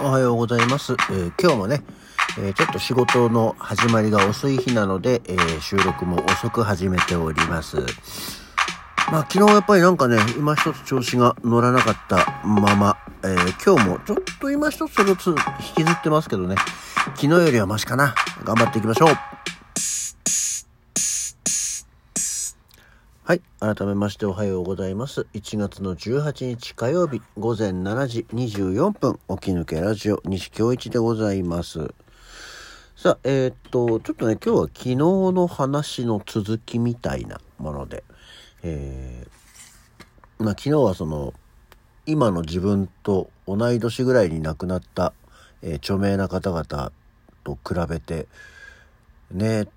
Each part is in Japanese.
おはようございます。えー今日もね、えーちょっと仕事の始まりが遅い日なので、えー収録も遅く始めております。まあ昨日やっぱりなんかね、今一つ調子が乗らなかったまま、え今日もちょっと今一つそれをつ引きずってますけどね、昨日よりはマシかな。頑張っていきましょう。はい。改めましておはようございます。1月の18日火曜日午前7時24分、起き抜けラジオ西京一でございます。さあ、えーっと、ちょっとね、今日は昨日の話の続きみたいなもので、えーまあ昨日はその、今の自分と同い年ぐらいに亡くなった、えー著名な方々と比べて、ね、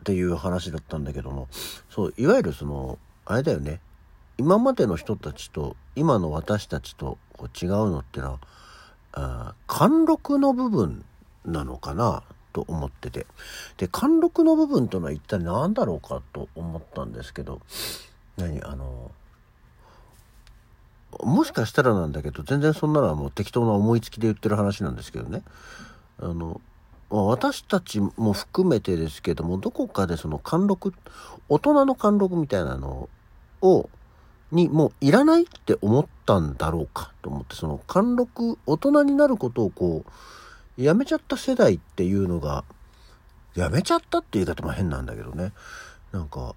っていう話だったんだけどもそういわゆるそのあれだよね。今までの人たちと今の私たちとこう違うのってのはあ貫禄の部分なのかなと思ってて。で貫禄の部分とのは一体何だろうかと思ったんですけど何あのもしかしたらなんだけど全然そんなのはもう適当な思いつきで言ってる話なんですけどね。あの私たちも含めてですけどもどこかでその貫禄大人の貫禄みたいなのをにもういらないって思ったんだろうかと思ってその貫禄大人になることをこうやめちゃった世代っていうのがやめちゃったっていう言い方も変なんだけどね。なんか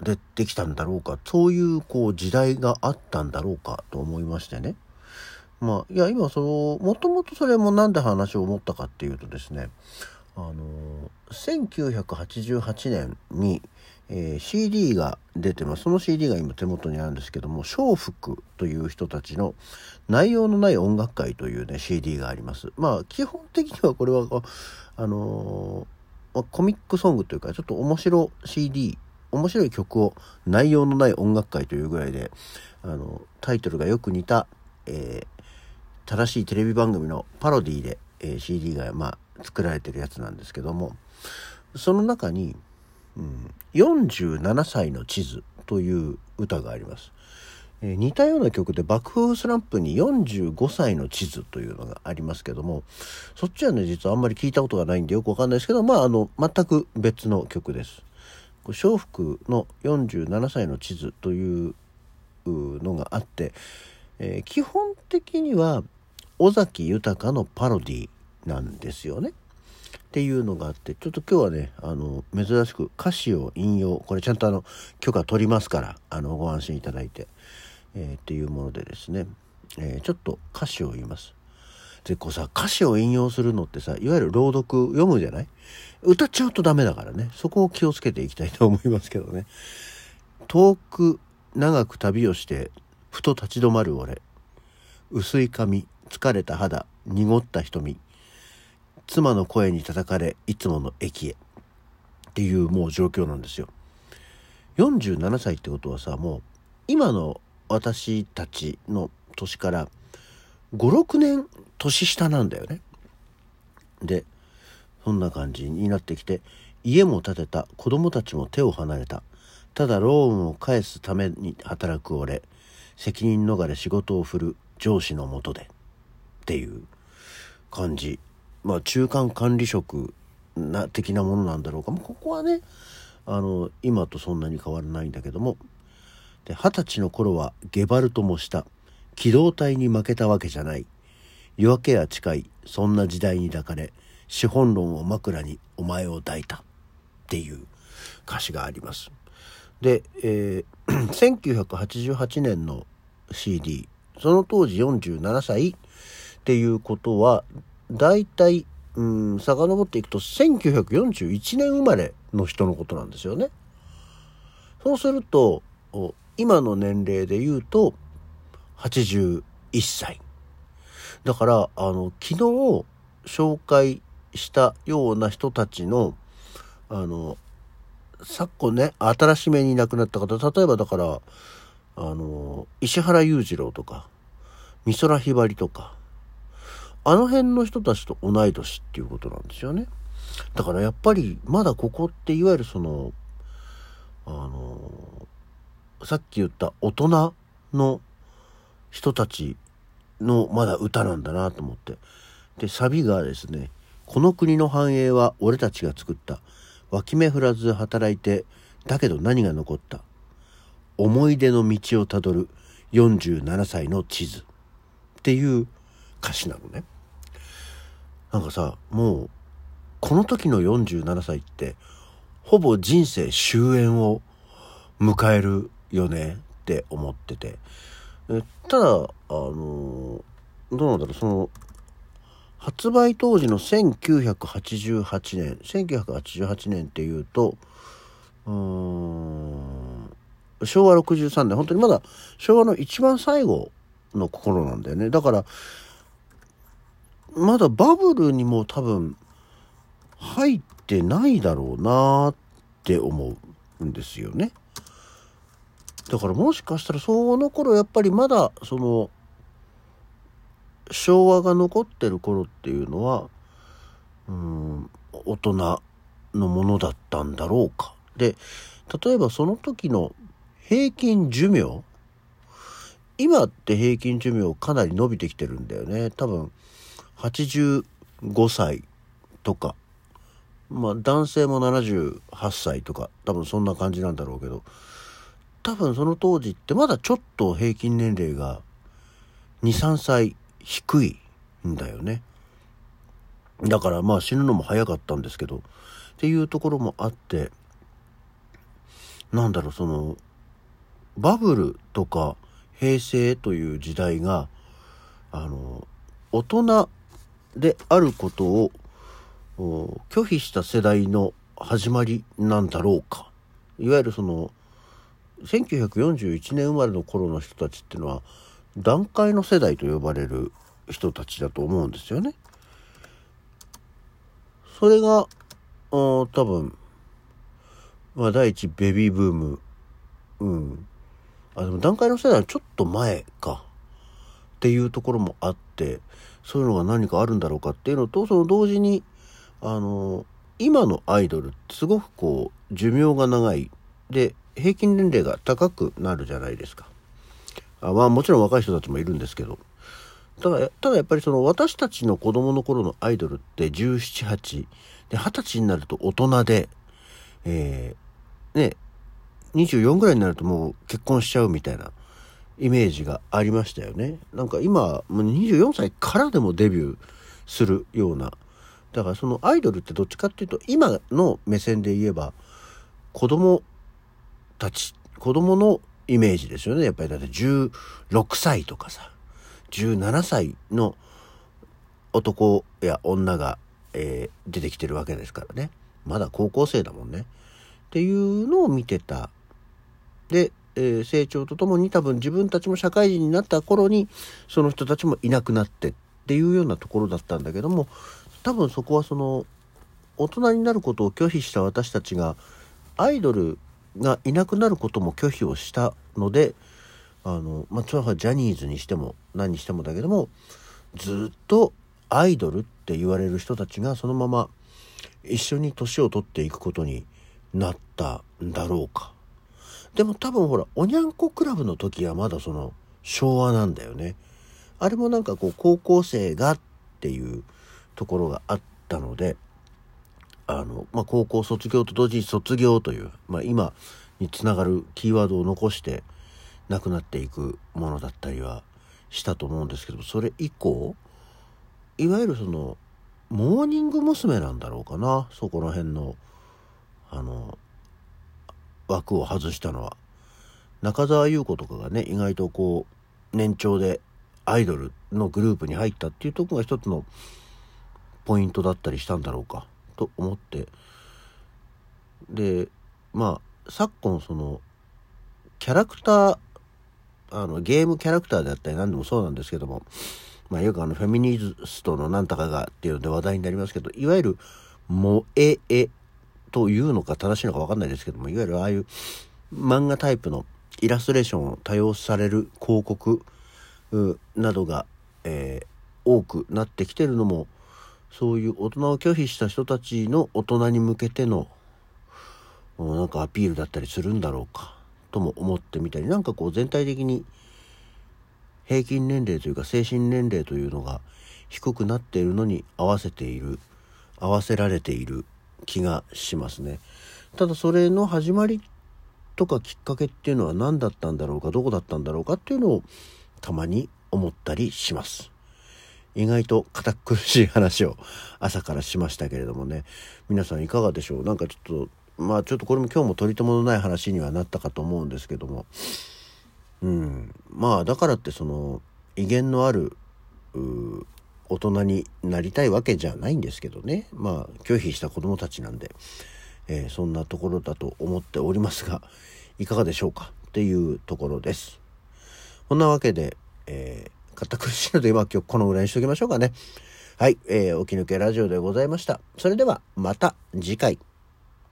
出てきたんだろうかそういうこう時代があったんだろうかと思いましてね。まあいや今そのもともとそれもなんで話を思ったかっていうとですねあの1988年に、えー CD が出てます。その CD が今手元にあるんですけども笑福という人たちの内容のない音楽会というね CD があります。まあ基本的にはこれはあのーコミックソングというかちょっと面白 CD 面白い曲を内容のない音楽会というぐらいであのタイトルがよく似た、えー正しいテレビ番組のパロディで、えー CD がまあ作られてるやつなんですけどもその中に「うん、47歳の地図」という歌があります。えー似たような曲で爆風スランプに45歳の地図というのがありますけどもそっちはね実はあんまり聞いたことがないんでよくわかんないですけどまああの全く別の曲です。笑福の47歳の地図というのがあって、えー基本的には尾崎豊のパロディなんですよね。っていうのがあってちょっと今日はねあの珍しく歌詞を引用これちゃんとあの許可取りますからあのご安心いただいて、えーっていうものでですね、えーちょっと歌詞を言います。でこうさ歌詞を引用するのってさいわゆる朗読読むじゃない？歌っちゃうとダメだからねそこを気をつけていきたいと思いますけどね。遠く長く旅をしてふと立ち止まる俺薄い髪疲れた肌濁った瞳。妻の声に叩かれいつもの駅へ。っていうもう状況なんですよ。47歳ってことはさもう今の私たちの年から56年年下なんだよね。でそんな感じになってきて家も建てた子供たちも手を離れた。ただローンを返すために働く俺。責任逃れ仕事を振る上司のもとで。っていう感じ。まあ中間管理職な的なものなんだろうか。もうここはねあの今とそんなに変わらないんだけども。二十歳の頃はゲバルトもした。機動隊に負けたわけじゃない。夜明けは近い。そんな時代に抱かれ資本論を枕にお前を抱いた。っていう歌詞があります。で、えー 1988年の CD その当時47歳。っていうことは大体うん遡っていくと1941年生まれの人のことなんですよね。そうすると今の年齢で言うと81歳。だからあの昨日紹介したような人たちのあの昨今ね新しめに亡くなった方例えばだからあの石原裕次郎とか美空ひばりとかあの辺の人たちと同い年っていうことなんですよね。だからやっぱりまだここっていわゆるそのあのさっき言った大人の人たちのまだ歌なんだなと思ってでサビがですね「この国の繁栄は俺たちが作った脇目振らず働いてだけど何が残った思い出の道をたどる47歳の地図」っていう歌詞なのね。なんかさもうこの時の47歳ってほぼ人生終焉を迎えるよねって思ってて。ただあのどうなんだろうその発売当時の1988年1988年っていうとうーん昭和63年。本当にまだ昭和の一番最後の頃なんだよね。だからまだバブルにも多分入ってないだろうなって思うんですよね。だからもしかしたらその頃やっぱりまだその昭和が残ってる頃っていうのはうん大人のものだったんだろうか。で例えばその時の平均寿命今って平均寿命かなり伸びてきてるんだよね多分85歳とか。まあ男性も78歳とか。多分そんな感じなんだろうけど。多分その当時ってまだちょっと平均年齢が23歳低いんだよね。だからまあ死ぬのも早かったんですけど。っていうところもあって。なんだろうそのバブルとか平成という時代があの大人であることを拒否した世代の始まりなんだろうか。いわゆるその1941年生まれの頃の人たちっていうのは段階の世代と呼ばれる人たちだと思うんですよね。それが多分、まあ、第一ベビーブーム。うん。あでも段階の世代はちょっと前か。っていうところもあってそういうのが何かあるんだろうかっていうのとその同時にあの今のアイドルってすごくこう寿命が長い。で平均年齢が高くなるじゃないですか。あまあもちろん若い人たちもいるんですけど。ただただやっぱりその私たちの子供の頃のアイドルって17、8で20歳になると大人で、えー、ね24ぐらいになるともう結婚しちゃうみたいな。イメージがありましたよね。なんか今、もう24歳からでもデビューするような。だからそのアイドルってどっちかっていうと今の目線で言えば子供たち、子供のイメージですよね。やっぱりだって16歳とかさ、17歳の男や女が、えー、出てきてるわけですからね。まだ高校生だもんね。っていうのを見てた。で、えー、成長とともに多分自分たちも社会人になった頃にその人たちもいなくなってっていうようなところだったんだけども多分そこはその大人になることを拒否した私たちがアイドルがいなくなることも拒否をしたのであのまあそれはジャニーズにしても何にしてもだけどもずっとアイドルって言われる人たちがそのまま一緒に年を取っていくことになったんだろうか。でも多分ほら、おにゃんこクラブの時はまだその昭和なんだよね。あれもなんかこう高校生がっていうところがあったので、あの、まあ、高校卒業と同時に卒業という、まあ、今につながるキーワードを残してなくなっていくものだったりはしたと思うんですけどそれ以降いわゆるそのモーニング娘。なんだろうかなそこら辺のあの枠を外したのは中澤優子とかがね意外とこう年長でアイドルのグループに入ったっていうとこが一つのポイントだったりしたんだろうかと思って。でまあ昨今そのキャラクターあのゲームキャラクターであったり何でもそうなんですけども、まあ、よくあのフェミニストのなんとかがっていうので話題になりますけどいわゆる「萌え絵」というのか正しいのか分かんないですけどもいわゆるああいう漫画タイプのイラストレーションを多用される広告などが、えー、多くなってきてるのもそういう大人を拒否した人たちの大人に向けてのなんかアピールだったりするんだろうかとも思ってみたりなんかこう全体的に平均年齢というか精神年齢というのが低くなっているのに合わせている合わせられている気がしますね。ただそれの始まりとかきっかけっていうのは何だったんだろうかどこだったんだろうかっていうのをたまに思ったりします。意外と堅苦しい話を朝からしましたけれどもね。皆さんいかがでしょう？なんかちょっとまあちょっとこれも今日も取り留めのない話にはなったかと思うんですけども。うん。まあだからってその威厳のある大人になりたいわけじゃないんですけどねまあ拒否した子供たちなんで、えー、そんなところだと思っておりますがいかがでしょうか？っていうところです。こんなわけで、えー、堅苦しいので今今日このぐらいにしときましょうかね。はい、えー、起き抜けラジオでございました。それではまた次回。